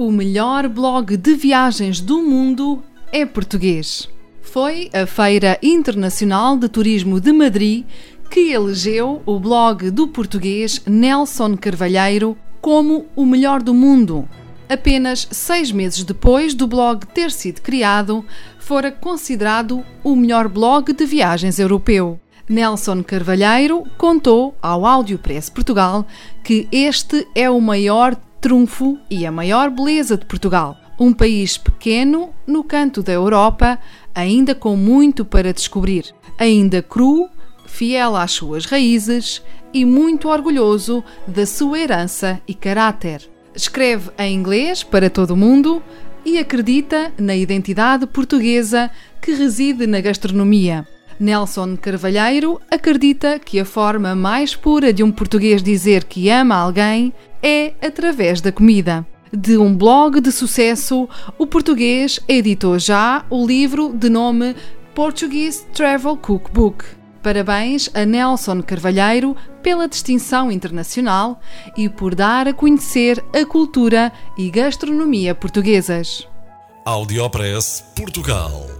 O melhor blog de viagens do mundo é português. Foi a Feira Internacional de Turismo de Madrid que elegeu o blog do português Nelson Carvalheiro como o melhor do mundo. Apenas seis meses depois do blog ter sido criado, fora considerado o melhor blog de viagens europeu. Nelson Carvalheiro contou ao Audiopress Portugal que este é o maior trunfo e a maior beleza de Portugal. Um país pequeno no canto da Europa, ainda com muito para descobrir. Ainda cru, fiel às suas raízes e muito orgulhoso da sua herança e caráter. Escreve em inglês para todo o mundo e acredita na identidade portuguesa que reside na gastronomia. Nelson Carvalheiro acredita que a forma mais pura de um português dizer que ama alguém é através da comida. De um blog de sucesso, o português editou já o livro de nome Portuguese Travel Cookbook. Parabéns a Nelson Carvalheiro pela distinção internacional e por dar a conhecer a cultura e gastronomia portuguesas. Audiopress Portugal.